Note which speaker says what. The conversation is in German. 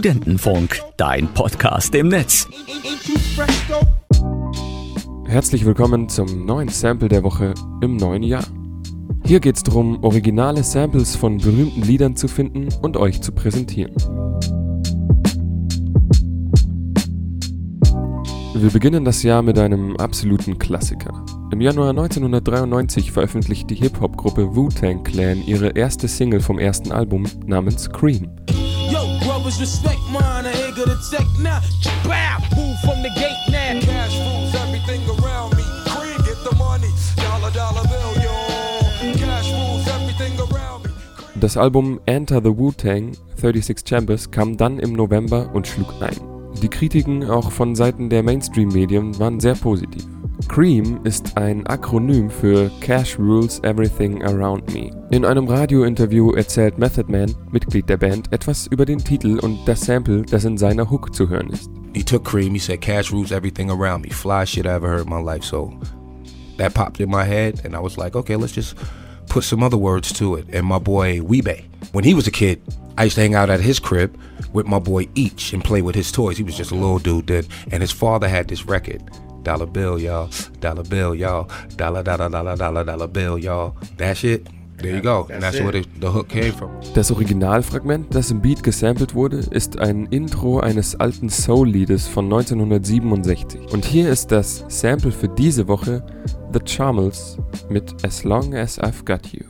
Speaker 1: Studentenfunk, dein Podcast im Netz.
Speaker 2: Herzlich willkommen zum neuen Sample der Woche im neuen Jahr. Hier geht es darum, originale Samples von berühmten Liedern zu finden und euch zu präsentieren. Wir beginnen das Jahr mit einem absoluten Klassiker. Im Januar 1993 veröffentlicht die Hip-Hop-Gruppe Wu-Tang Clan ihre erste Single vom ersten Album namens Cream. Brothers, respect mine, I ain't gonna take now. Bow, move from the gate now. Cash rules everything around me. Cream, get the money. Dollar, dollar bill, yo. Cash rules everything around me. Das Album Enter the Wu-Tang 36 Chambers kam dann im November und schlug ein. Die Kritiken auch von Seiten der Mainstream-Medien waren sehr positiv. Cream ist ein Akronym für Cash Rules Everything Around Me. In einem Radiointerview erzählt Method Man, Mitglied der Band, etwas über den Titel und das Sample, das in seiner Hook zu hören ist.
Speaker 3: He took Cream, he said Cash rules everything around me. Fly shit I ever heard in my life. So that popped in my head and I was like, okay, let's just put some other words to it. And my boy Weebay, when he was a kid, I used to hang out at his crib with my boy Each and play with his toys. He was just a little dude then, and his father had this record. Dollar bill, y'all. Dollar bill, y'all. Dollar, dollar, dollar, dollar, dollar bill, y'all. That shit. There you go. And that's where the, the hook came from.
Speaker 2: Das Originalfragment, das im Beat gesampelt wurde, ist ein Intro eines alten Soul-Liedes von 1967. Und hier ist das Sample für diese Woche The Charmels mit As Long as I've Got You.